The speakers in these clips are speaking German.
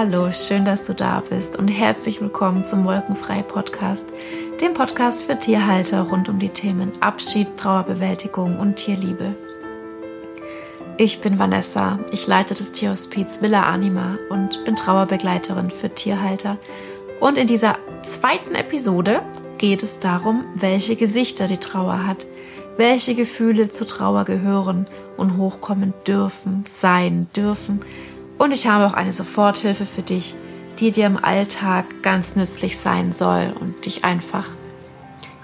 Hallo, schön, dass du da bist und herzlich willkommen zum Wolkenfrei Podcast, dem Podcast für Tierhalter rund um die Themen Abschied, Trauerbewältigung und Tierliebe. Ich bin Vanessa, ich leite das Tierhospiz Villa Anima und bin Trauerbegleiterin für Tierhalter. Und in dieser zweiten Episode geht es darum, welche Gesichter die Trauer hat, welche Gefühle zur Trauer gehören und hochkommen dürfen, sein dürfen und ich habe auch eine Soforthilfe für dich, die dir im Alltag ganz nützlich sein soll und dich einfach,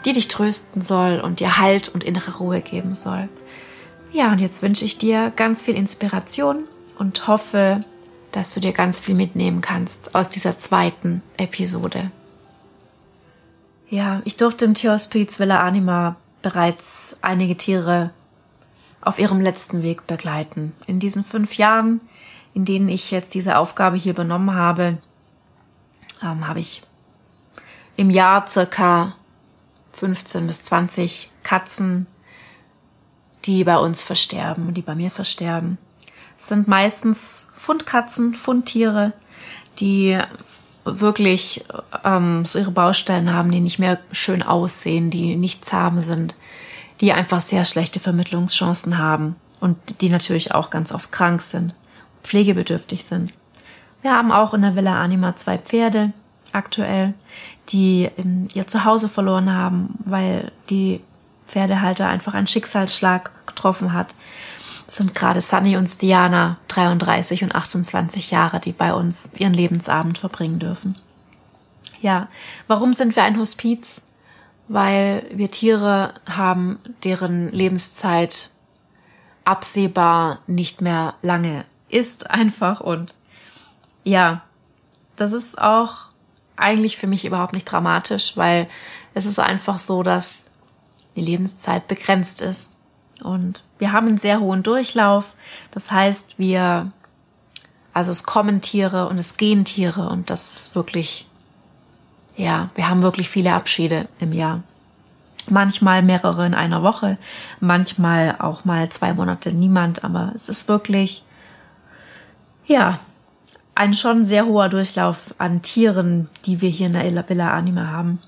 die dich trösten soll und dir Halt und innere Ruhe geben soll. Ja, und jetzt wünsche ich dir ganz viel Inspiration und hoffe, dass du dir ganz viel mitnehmen kannst aus dieser zweiten Episode. Ja, ich durfte im Tierhospiz Villa Anima bereits einige Tiere auf ihrem letzten Weg begleiten. In diesen fünf Jahren in denen ich jetzt diese Aufgabe hier übernommen habe, ähm, habe ich im Jahr circa 15 bis 20 Katzen, die bei uns versterben und die bei mir versterben. Es sind meistens Fundkatzen, Fundtiere, die wirklich ähm, so ihre Baustellen haben, die nicht mehr schön aussehen, die nicht zahm sind, die einfach sehr schlechte Vermittlungschancen haben und die natürlich auch ganz oft krank sind pflegebedürftig sind. Wir haben auch in der Villa Anima zwei Pferde aktuell, die ihr Zuhause verloren haben, weil die Pferdehalter einfach einen Schicksalsschlag getroffen hat. Das sind gerade Sunny und Diana, 33 und 28 Jahre, die bei uns ihren Lebensabend verbringen dürfen. Ja, warum sind wir ein Hospiz? Weil wir Tiere haben, deren Lebenszeit absehbar nicht mehr lange ist einfach und ja, das ist auch eigentlich für mich überhaupt nicht dramatisch, weil es ist einfach so, dass die Lebenszeit begrenzt ist. Und wir haben einen sehr hohen Durchlauf. Das heißt, wir, also es kommen Tiere und es gehen Tiere und das ist wirklich, ja, wir haben wirklich viele Abschiede im Jahr. Manchmal mehrere in einer Woche, manchmal auch mal zwei Monate niemand, aber es ist wirklich ja, ein schon sehr hoher Durchlauf an Tieren, die wir hier in der Villa Anima haben.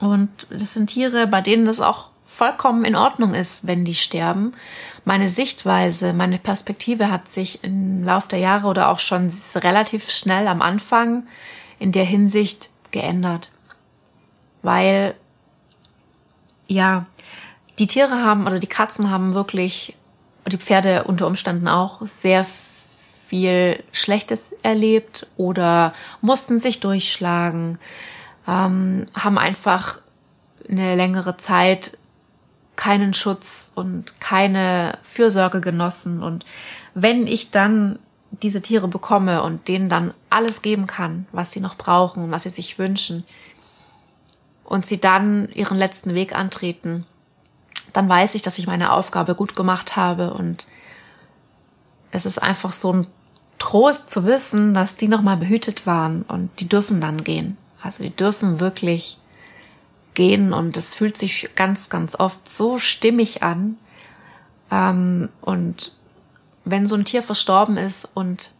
Und das sind Tiere, bei denen das auch vollkommen in Ordnung ist, wenn die sterben. Meine Sichtweise, meine Perspektive hat sich im Laufe der Jahre oder auch schon relativ schnell am Anfang in der Hinsicht geändert. Weil, ja, die Tiere haben oder die Katzen haben wirklich die Pferde unter Umständen auch sehr viel Schlechtes erlebt oder mussten sich durchschlagen, ähm, haben einfach eine längere Zeit keinen Schutz und keine Fürsorge genossen. Und wenn ich dann diese Tiere bekomme und denen dann alles geben kann, was sie noch brauchen was sie sich wünschen, und sie dann ihren letzten Weg antreten, dann weiß ich, dass ich meine Aufgabe gut gemacht habe und es ist einfach so ein Trost zu wissen, dass die nochmal behütet waren und die dürfen dann gehen. Also die dürfen wirklich gehen und es fühlt sich ganz, ganz oft so stimmig an. Ähm, und wenn so ein Tier verstorben ist und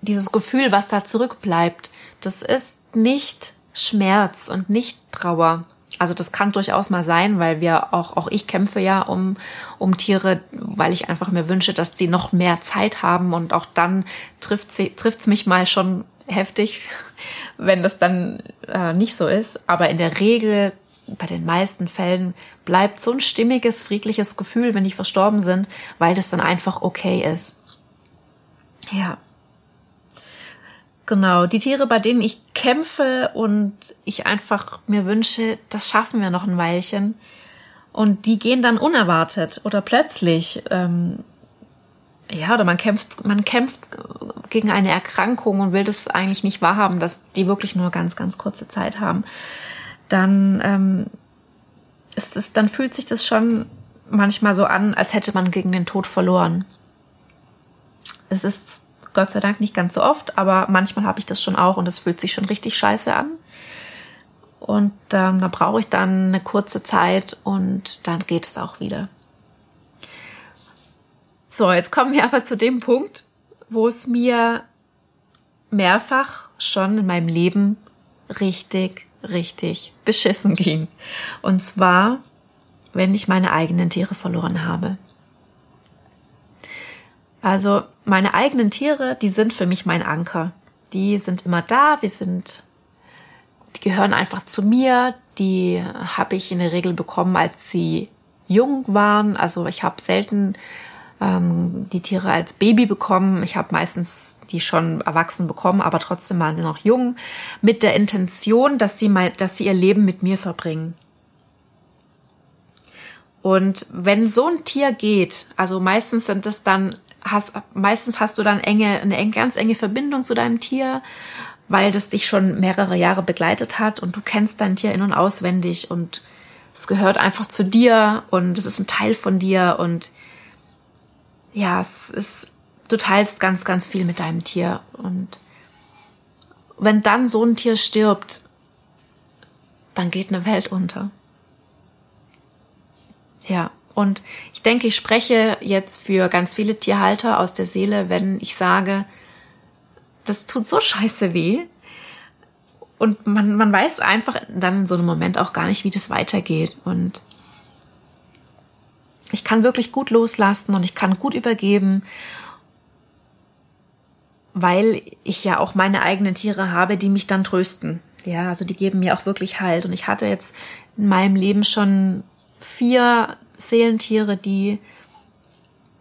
dieses Gefühl, was da zurückbleibt, das ist nicht Schmerz und nicht Trauer, also das kann durchaus mal sein, weil wir auch, auch ich kämpfe ja um, um Tiere, weil ich einfach mir wünsche, dass sie noch mehr Zeit haben und auch dann trifft es mich mal schon heftig, wenn das dann äh, nicht so ist. Aber in der Regel, bei den meisten Fällen, bleibt so ein stimmiges, friedliches Gefühl, wenn die verstorben sind, weil das dann einfach okay ist. Ja. Genau, die Tiere, bei denen ich kämpfe und ich einfach mir wünsche, das schaffen wir noch ein Weilchen. Und die gehen dann unerwartet oder plötzlich. Ähm, ja, oder man kämpft, man kämpft gegen eine Erkrankung und will das eigentlich nicht wahrhaben, dass die wirklich nur ganz, ganz kurze Zeit haben. Dann ähm, ist es, dann fühlt sich das schon manchmal so an, als hätte man gegen den Tod verloren. Es ist Gott sei Dank nicht ganz so oft, aber manchmal habe ich das schon auch und es fühlt sich schon richtig scheiße an. Und ähm, da brauche ich dann eine kurze Zeit und dann geht es auch wieder. So, jetzt kommen wir aber zu dem Punkt, wo es mir mehrfach schon in meinem Leben richtig, richtig beschissen ging. Und zwar, wenn ich meine eigenen Tiere verloren habe. Also meine eigenen Tiere, die sind für mich mein Anker. Die sind immer da, die sind, die gehören einfach zu mir. Die habe ich in der Regel bekommen, als sie jung waren. Also ich habe selten ähm, die Tiere als Baby bekommen. Ich habe meistens die schon erwachsen bekommen, aber trotzdem waren sie noch jung, mit der Intention, dass sie, mein, dass sie ihr Leben mit mir verbringen. Und wenn so ein Tier geht, also meistens sind es dann, hast, meistens hast du dann enge, eine ganz enge Verbindung zu deinem Tier, weil das dich schon mehrere Jahre begleitet hat und du kennst dein Tier in- und auswendig und es gehört einfach zu dir und es ist ein Teil von dir und ja, es ist, du teilst ganz, ganz viel mit deinem Tier. Und wenn dann so ein Tier stirbt, dann geht eine Welt unter. Ja, und ich denke, ich spreche jetzt für ganz viele Tierhalter aus der Seele, wenn ich sage, das tut so scheiße weh. Und man, man weiß einfach dann in so einem Moment auch gar nicht, wie das weitergeht. Und ich kann wirklich gut loslassen und ich kann gut übergeben, weil ich ja auch meine eigenen Tiere habe, die mich dann trösten. Ja, also die geben mir auch wirklich Halt. Und ich hatte jetzt in meinem Leben schon vier Seelentiere, die,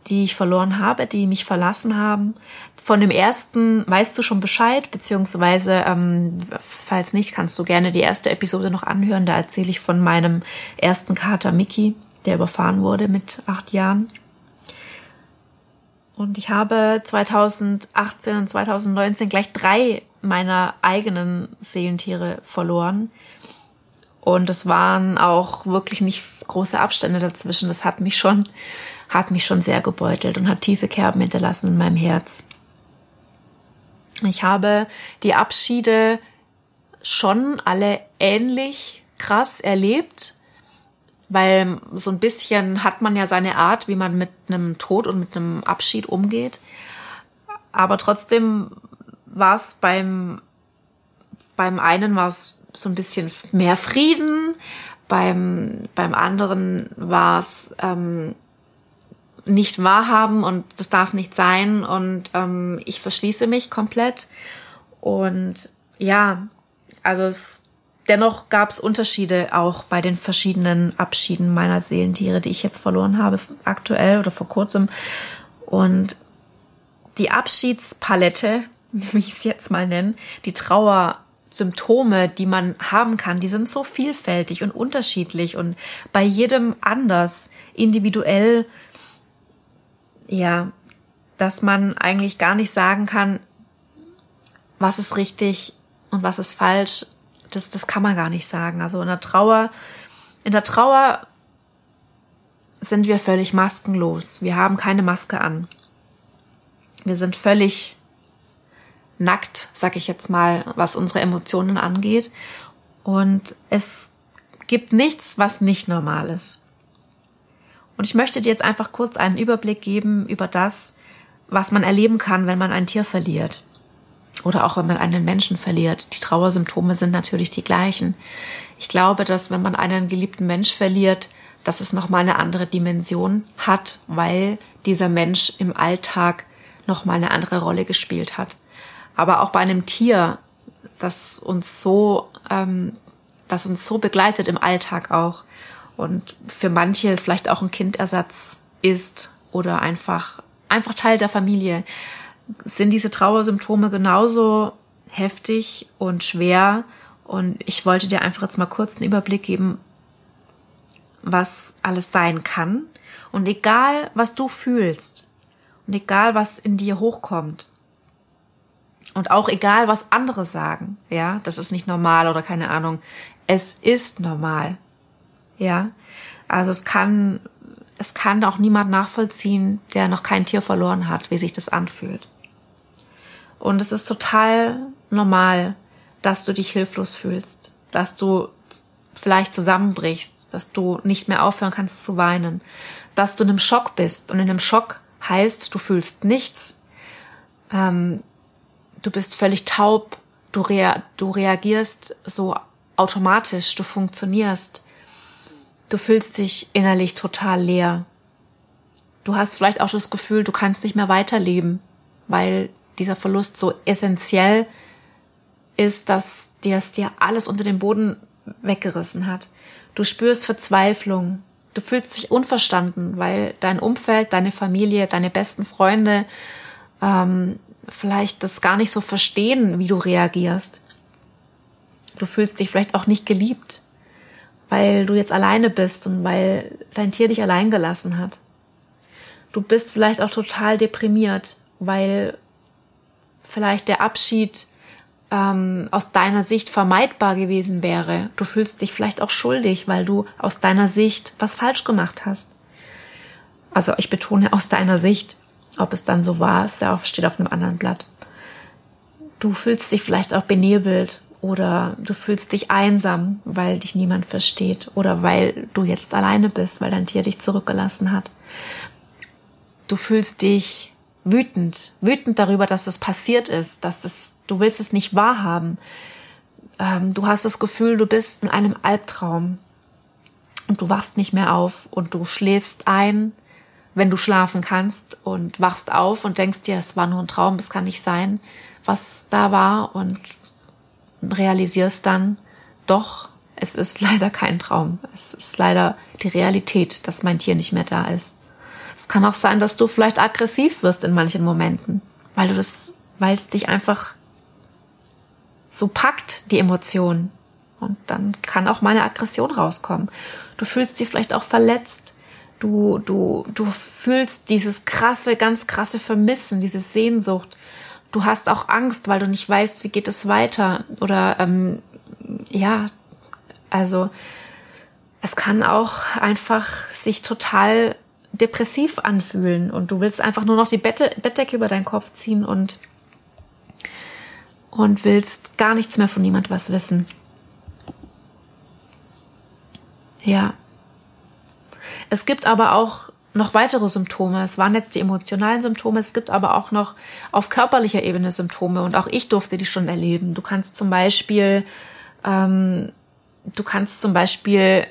die ich verloren habe, die mich verlassen haben. Von dem ersten weißt du schon Bescheid, beziehungsweise, ähm, falls nicht, kannst du gerne die erste Episode noch anhören. Da erzähle ich von meinem ersten Kater Mickey der überfahren wurde mit acht Jahren. Und ich habe 2018 und 2019 gleich drei meiner eigenen Seelentiere verloren. Und es waren auch wirklich nicht große Abstände dazwischen. Das hat mich schon, hat mich schon sehr gebeutelt und hat tiefe Kerben hinterlassen in meinem Herz. Ich habe die Abschiede schon alle ähnlich krass erlebt weil so ein bisschen hat man ja seine Art, wie man mit einem Tod und mit einem Abschied umgeht. Aber trotzdem war es beim, beim einen war es so ein bisschen mehr Frieden, beim, beim anderen war es ähm, nicht wahrhaben und das darf nicht sein und ähm, ich verschließe mich komplett. Und ja, also es dennoch gab es Unterschiede auch bei den verschiedenen Abschieden meiner Seelentiere, die ich jetzt verloren habe, aktuell oder vor kurzem. Und die Abschiedspalette, wie ich es jetzt mal nenne, die Trauersymptome, die man haben kann, die sind so vielfältig und unterschiedlich und bei jedem anders, individuell, ja, dass man eigentlich gar nicht sagen kann, was ist richtig und was ist falsch, das, das kann man gar nicht sagen. Also in der Trauer, in der Trauer sind wir völlig maskenlos. Wir haben keine Maske an. Wir sind völlig nackt, sag ich jetzt mal, was unsere Emotionen angeht. Und es gibt nichts, was nicht normal ist. Und ich möchte dir jetzt einfach kurz einen Überblick geben über das, was man erleben kann, wenn man ein Tier verliert oder auch wenn man einen Menschen verliert. Die Trauersymptome sind natürlich die gleichen. Ich glaube, dass wenn man einen geliebten Mensch verliert, dass es nochmal eine andere Dimension hat, weil dieser Mensch im Alltag nochmal eine andere Rolle gespielt hat. Aber auch bei einem Tier, das uns so, ähm, das uns so begleitet im Alltag auch und für manche vielleicht auch ein Kindersatz ist oder einfach, einfach Teil der Familie sind diese Trauersymptome genauso heftig und schwer. Und ich wollte dir einfach jetzt mal kurz einen Überblick geben, was alles sein kann. Und egal, was du fühlst und egal, was in dir hochkommt und auch egal, was andere sagen, ja, das ist nicht normal oder keine Ahnung, es ist normal. Ja, also es kann, es kann auch niemand nachvollziehen, der noch kein Tier verloren hat, wie sich das anfühlt. Und es ist total normal, dass du dich hilflos fühlst, dass du vielleicht zusammenbrichst, dass du nicht mehr aufhören kannst zu weinen, dass du in einem Schock bist. Und in einem Schock heißt, du fühlst nichts. Ähm, du bist völlig taub, du, rea du reagierst so automatisch, du funktionierst, du fühlst dich innerlich total leer. Du hast vielleicht auch das Gefühl, du kannst nicht mehr weiterleben, weil dieser Verlust so essentiell ist, dass dir es dir alles unter dem Boden weggerissen hat. Du spürst Verzweiflung. Du fühlst dich unverstanden, weil dein Umfeld, deine Familie, deine besten Freunde ähm, vielleicht das gar nicht so verstehen, wie du reagierst. Du fühlst dich vielleicht auch nicht geliebt, weil du jetzt alleine bist und weil dein Tier dich allein gelassen hat. Du bist vielleicht auch total deprimiert, weil vielleicht der Abschied ähm, aus deiner Sicht vermeidbar gewesen wäre. Du fühlst dich vielleicht auch schuldig, weil du aus deiner Sicht was falsch gemacht hast. Also ich betone aus deiner Sicht. Ob es dann so war, ist ja auch, steht auf einem anderen Blatt. Du fühlst dich vielleicht auch benebelt oder du fühlst dich einsam, weil dich niemand versteht oder weil du jetzt alleine bist, weil dein Tier dich zurückgelassen hat. Du fühlst dich wütend, wütend darüber, dass es passiert ist, dass es, du willst es nicht wahrhaben. Ähm, du hast das Gefühl, du bist in einem Albtraum und du wachst nicht mehr auf und du schläfst ein, wenn du schlafen kannst und wachst auf und denkst dir, es war nur ein Traum, es kann nicht sein, was da war und realisierst dann, doch, es ist leider kein Traum. Es ist leider die Realität, dass mein Tier nicht mehr da ist. Es kann auch sein, dass du vielleicht aggressiv wirst in manchen Momenten, weil du das, weil es dich einfach so packt, die Emotion. Und dann kann auch meine Aggression rauskommen. Du fühlst dich vielleicht auch verletzt. Du, du, du fühlst dieses krasse, ganz krasse Vermissen, diese Sehnsucht. Du hast auch Angst, weil du nicht weißt, wie geht es weiter. Oder ähm, ja, also es kann auch einfach sich total depressiv anfühlen und du willst einfach nur noch die Bette, Bettdecke über deinen Kopf ziehen und, und willst gar nichts mehr von niemand was wissen. Ja. Es gibt aber auch noch weitere Symptome. Es waren jetzt die emotionalen Symptome, es gibt aber auch noch auf körperlicher Ebene Symptome und auch ich durfte die schon erleben. Du kannst zum Beispiel, ähm, du kannst zum Beispiel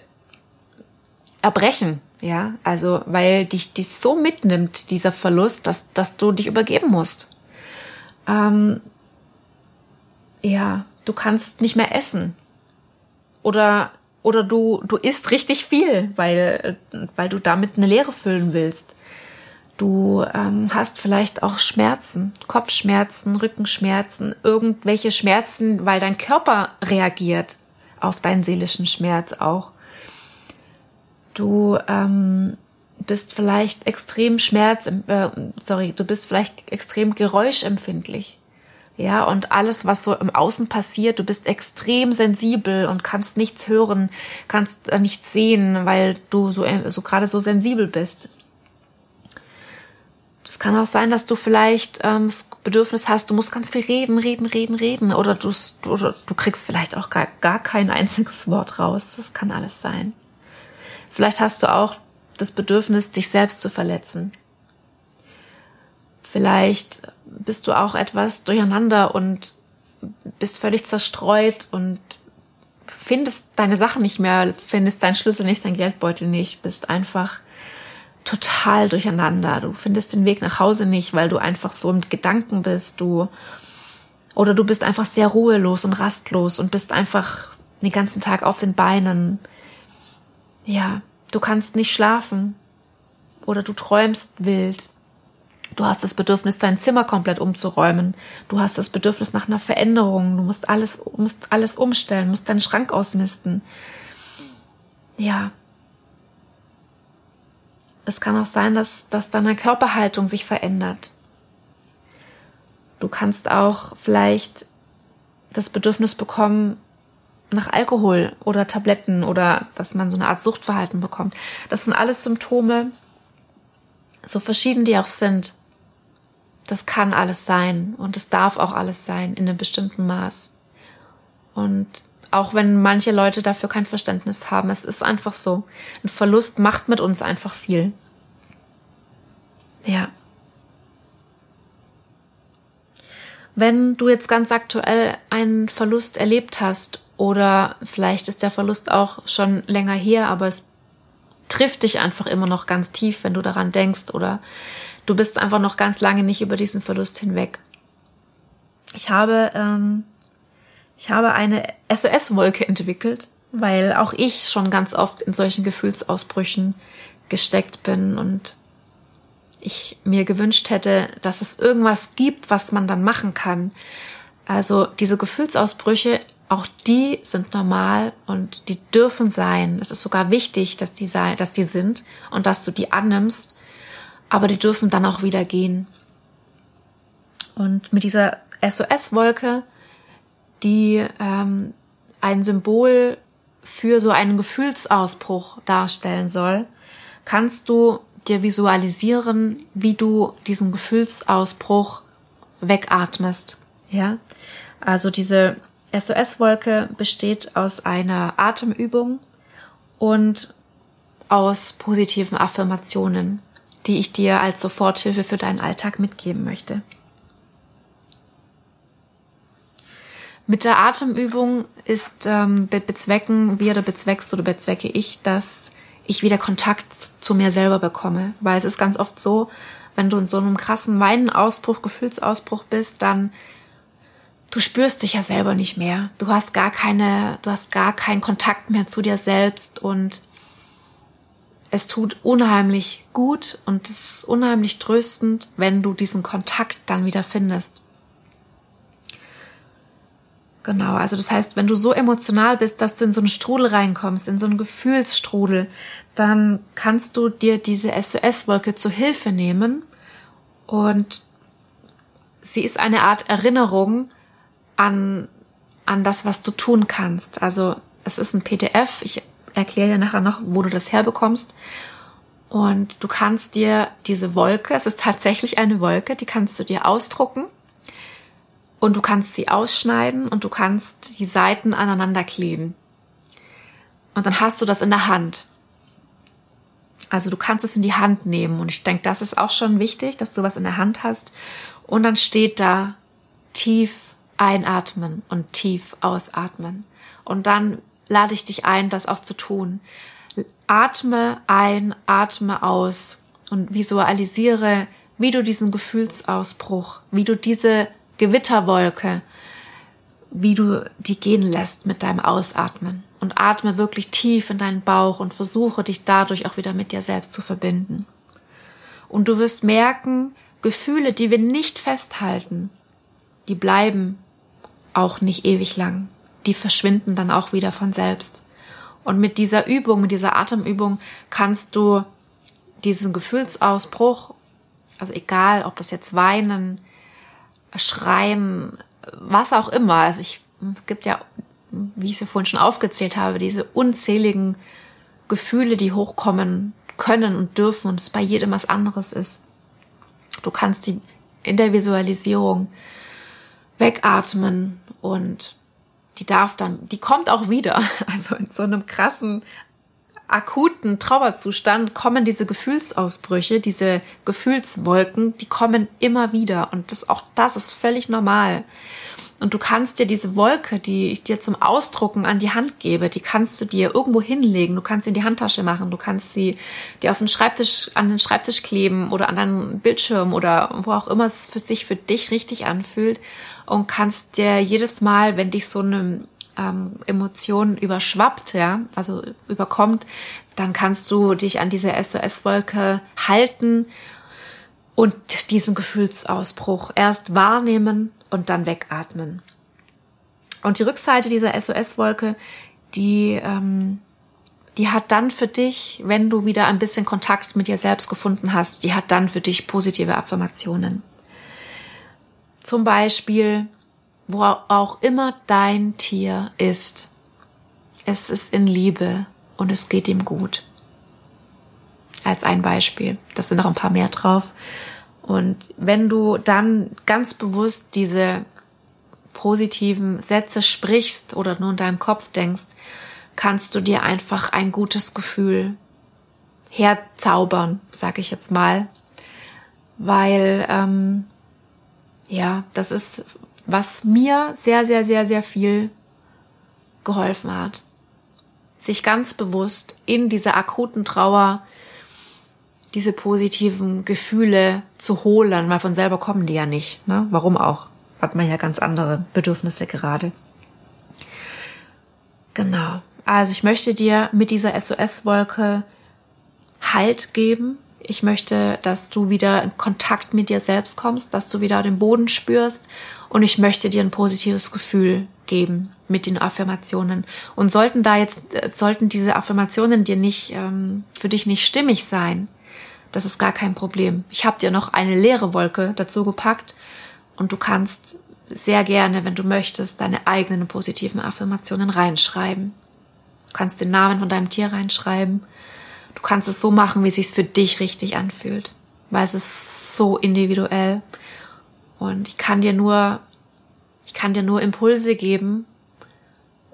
erbrechen. Ja, also weil dich dies so mitnimmt, dieser Verlust, dass, dass du dich übergeben musst. Ähm, ja, du kannst nicht mehr essen. Oder, oder du, du isst richtig viel, weil, weil du damit eine Leere füllen willst. Du ähm, hast vielleicht auch Schmerzen, Kopfschmerzen, Rückenschmerzen, irgendwelche Schmerzen, weil dein Körper reagiert auf deinen seelischen Schmerz auch. Du ähm, bist vielleicht extrem schmerz, äh, sorry, du bist vielleicht extrem geräuschempfindlich. Ja, und alles, was so im Außen passiert, du bist extrem sensibel und kannst nichts hören, kannst äh, nichts sehen, weil du so, äh, so gerade so sensibel bist. Es kann auch sein, dass du vielleicht ähm, das Bedürfnis hast, du musst ganz viel reden, reden, reden, reden. Oder du, oder du kriegst vielleicht auch gar, gar kein einziges Wort raus. Das kann alles sein. Vielleicht hast du auch das Bedürfnis, dich selbst zu verletzen. Vielleicht bist du auch etwas durcheinander und bist völlig zerstreut und findest deine Sachen nicht mehr, findest deinen Schlüssel nicht, deinen Geldbeutel nicht, bist einfach total durcheinander. Du findest den Weg nach Hause nicht, weil du einfach so im Gedanken bist. Du oder du bist einfach sehr ruhelos und rastlos und bist einfach den ganzen Tag auf den Beinen ja, du kannst nicht schlafen oder du träumst wild. Du hast das Bedürfnis, dein Zimmer komplett umzuräumen. Du hast das Bedürfnis nach einer Veränderung. Du musst alles, musst alles umstellen, musst deinen Schrank ausmisten. Ja. Es kann auch sein, dass, dass deine Körperhaltung sich verändert. Du kannst auch vielleicht das Bedürfnis bekommen, nach Alkohol oder Tabletten oder dass man so eine Art Suchtverhalten bekommt. Das sind alles Symptome, so verschieden die auch sind. Das kann alles sein und es darf auch alles sein in einem bestimmten Maß. Und auch wenn manche Leute dafür kein Verständnis haben, es ist einfach so. Ein Verlust macht mit uns einfach viel. Ja. Wenn du jetzt ganz aktuell einen Verlust erlebt hast oder vielleicht ist der Verlust auch schon länger her, aber es trifft dich einfach immer noch ganz tief, wenn du daran denkst oder du bist einfach noch ganz lange nicht über diesen Verlust hinweg. Ich habe, ähm, ich habe eine SOS-Wolke entwickelt, weil auch ich schon ganz oft in solchen Gefühlsausbrüchen gesteckt bin und ich mir gewünscht hätte, dass es irgendwas gibt, was man dann machen kann. Also diese Gefühlsausbrüche, auch die sind normal und die dürfen sein. Es ist sogar wichtig, dass die sein, dass die sind und dass du die annimmst, aber die dürfen dann auch wieder gehen. Und mit dieser SOS-Wolke, die ähm, ein Symbol für so einen Gefühlsausbruch darstellen soll, kannst du dir visualisieren, wie du diesen Gefühlsausbruch wegatmest. Ja, also diese SOS-Wolke besteht aus einer Atemübung und aus positiven Affirmationen, die ich dir als Soforthilfe für deinen Alltag mitgeben möchte. Mit der Atemübung ist ähm, bezwecken wir oder bezweckst oder bezwecke ich, dass ich wieder Kontakt zu mir selber bekomme. Weil es ist ganz oft so, wenn du in so einem krassen Weinenausbruch, Gefühlsausbruch bist, dann du spürst dich ja selber nicht mehr. Du hast gar keine, du hast gar keinen Kontakt mehr zu dir selbst und es tut unheimlich gut und es ist unheimlich tröstend, wenn du diesen Kontakt dann wieder findest. Genau, also das heißt, wenn du so emotional bist, dass du in so einen Strudel reinkommst, in so einen Gefühlsstrudel, dann kannst du dir diese SOS-Wolke zu Hilfe nehmen und sie ist eine Art Erinnerung an, an das, was du tun kannst. Also es ist ein PDF, ich erkläre dir nachher noch, wo du das herbekommst. Und du kannst dir diese Wolke, es ist tatsächlich eine Wolke, die kannst du dir ausdrucken und du kannst sie ausschneiden und du kannst die Seiten aneinander kleben. Und dann hast du das in der Hand. Also du kannst es in die Hand nehmen und ich denke, das ist auch schon wichtig, dass du was in der Hand hast. Und dann steht da tief einatmen und tief ausatmen. Und dann lade ich dich ein, das auch zu tun. Atme ein, atme aus und visualisiere, wie du diesen Gefühlsausbruch, wie du diese Gewitterwolke, wie du die gehen lässt mit deinem Ausatmen. Und atme wirklich tief in deinen Bauch und versuche dich dadurch auch wieder mit dir selbst zu verbinden. Und du wirst merken, Gefühle, die wir nicht festhalten, die bleiben auch nicht ewig lang. Die verschwinden dann auch wieder von selbst. Und mit dieser Übung, mit dieser Atemübung kannst du diesen Gefühlsausbruch, also egal, ob das jetzt Weinen, Schreien, was auch immer. Also ich, es gibt ja, wie ich sie vorhin schon aufgezählt habe, diese unzähligen Gefühle, die hochkommen können und dürfen und es bei jedem was anderes ist. Du kannst sie in der Visualisierung wegatmen und die darf dann, die kommt auch wieder. Also in so einem krassen akuten Trauerzustand kommen diese Gefühlsausbrüche, diese Gefühlswolken, die kommen immer wieder und das auch das ist völlig normal. Und du kannst dir diese Wolke, die ich dir zum Ausdrucken an die Hand gebe, die kannst du dir irgendwo hinlegen. Du kannst sie in die Handtasche machen. Du kannst sie dir auf den Schreibtisch, an den Schreibtisch kleben oder an deinen Bildschirm oder wo auch immer es für sich für dich richtig anfühlt und kannst dir jedes Mal, wenn dich so eine ähm, Emotion überschwappt, ja, also überkommt, dann kannst du dich an diese SOS-Wolke halten und diesen Gefühlsausbruch erst wahrnehmen und dann wegatmen. Und die Rückseite dieser SOS-Wolke, die, ähm, die hat dann für dich, wenn du wieder ein bisschen Kontakt mit dir selbst gefunden hast, die hat dann für dich positive Affirmationen. Zum Beispiel, wo auch immer dein Tier ist. Es ist in Liebe und es geht ihm gut. Als ein Beispiel. Das sind noch ein paar mehr drauf. Und wenn du dann ganz bewusst diese positiven Sätze sprichst oder nur in deinem Kopf denkst, kannst du dir einfach ein gutes Gefühl herzaubern, sag ich jetzt mal, weil ähm, Ja, das ist, was mir sehr, sehr, sehr, sehr viel geholfen hat. Sich ganz bewusst in dieser akuten Trauer diese positiven Gefühle zu holen, weil von selber kommen die ja nicht. Ne? Warum auch? Hat man ja ganz andere Bedürfnisse gerade. Genau. Also ich möchte dir mit dieser SOS-Wolke Halt geben. Ich möchte, dass du wieder in Kontakt mit dir selbst kommst, dass du wieder den Boden spürst und ich möchte dir ein positives Gefühl geben mit den Affirmationen. Und sollten da jetzt, sollten diese Affirmationen dir nicht, ähm, für dich nicht stimmig sein, das ist gar kein Problem. Ich habe dir noch eine leere Wolke dazu gepackt und du kannst sehr gerne, wenn du möchtest, deine eigenen positiven Affirmationen reinschreiben. Du kannst den Namen von deinem Tier reinschreiben. Du kannst es so machen, wie es sich für dich richtig anfühlt, weil es ist so individuell. Und ich kann dir nur, ich kann dir nur Impulse geben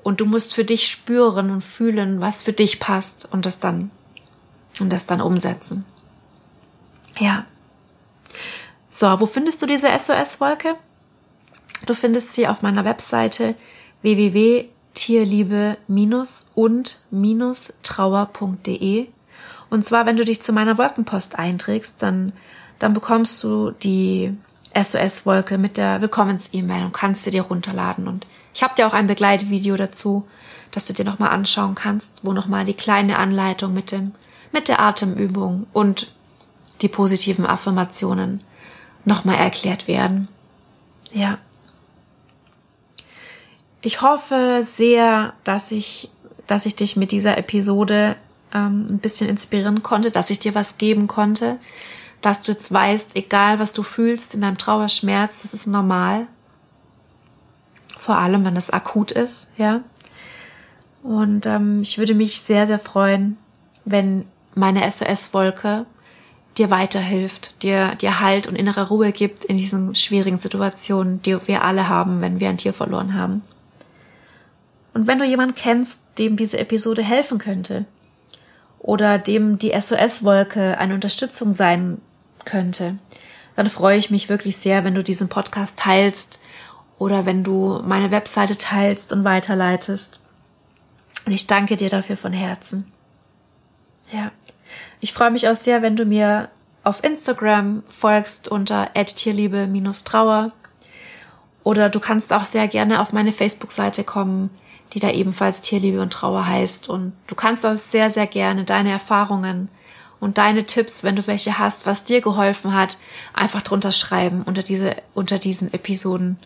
und du musst für dich spüren und fühlen, was für dich passt und das dann und das dann umsetzen. Ja. So, wo findest du diese SOS-Wolke? Du findest sie auf meiner Webseite www.tierliebe-und-trauer.de. Und zwar, wenn du dich zu meiner Wolkenpost einträgst, dann, dann bekommst du die SOS-Wolke mit der Willkommens-E-Mail und kannst sie dir runterladen. Und ich habe dir auch ein Begleitvideo dazu, das du dir nochmal anschauen kannst, wo nochmal die kleine Anleitung mit dem, mit der Atemübung und die positiven Affirmationen nochmal erklärt werden. Ja. Ich hoffe sehr, dass ich, dass ich dich mit dieser Episode ähm, ein bisschen inspirieren konnte, dass ich dir was geben konnte, dass du jetzt weißt, egal was du fühlst in deinem Trauerschmerz, das ist normal. Vor allem, wenn es akut ist, ja. Und ähm, ich würde mich sehr, sehr freuen, wenn meine SOS-Wolke dir weiterhilft, dir, dir Halt und innere Ruhe gibt in diesen schwierigen Situationen, die wir alle haben, wenn wir ein Tier verloren haben. Und wenn du jemanden kennst, dem diese Episode helfen könnte oder dem die SOS-Wolke eine Unterstützung sein könnte, dann freue ich mich wirklich sehr, wenn du diesen Podcast teilst oder wenn du meine Webseite teilst und weiterleitest. Und ich danke dir dafür von Herzen. Ja. Ich freue mich auch sehr, wenn du mir auf Instagram folgst unter tierliebe-trauer. Oder du kannst auch sehr gerne auf meine Facebook-Seite kommen, die da ebenfalls Tierliebe und Trauer heißt. Und du kannst auch sehr, sehr gerne deine Erfahrungen und deine Tipps, wenn du welche hast, was dir geholfen hat, einfach drunter schreiben unter diese, unter diesen Episoden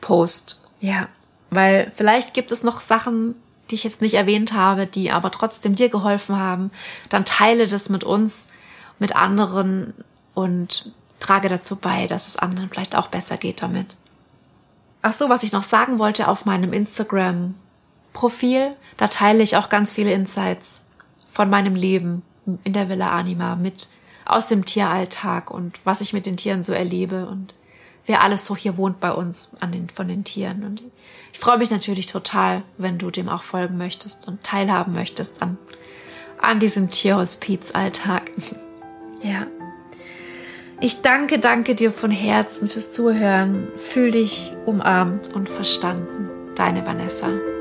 Post. Ja. Weil vielleicht gibt es noch Sachen, die ich jetzt nicht erwähnt habe, die aber trotzdem dir geholfen haben, dann teile das mit uns, mit anderen und trage dazu bei, dass es anderen vielleicht auch besser geht damit. Ach so, was ich noch sagen wollte auf meinem Instagram Profil, da teile ich auch ganz viele Insights von meinem Leben in der Villa Anima mit aus dem Tieralltag und was ich mit den Tieren so erlebe und wer alles so hier wohnt bei uns an den, von den Tieren. Und ich freue mich natürlich total, wenn du dem auch folgen möchtest und teilhaben möchtest an, an diesem Tierhospizalltag. ja. Ich danke, danke dir von Herzen fürs Zuhören. Fühl dich umarmt und verstanden. Deine Vanessa.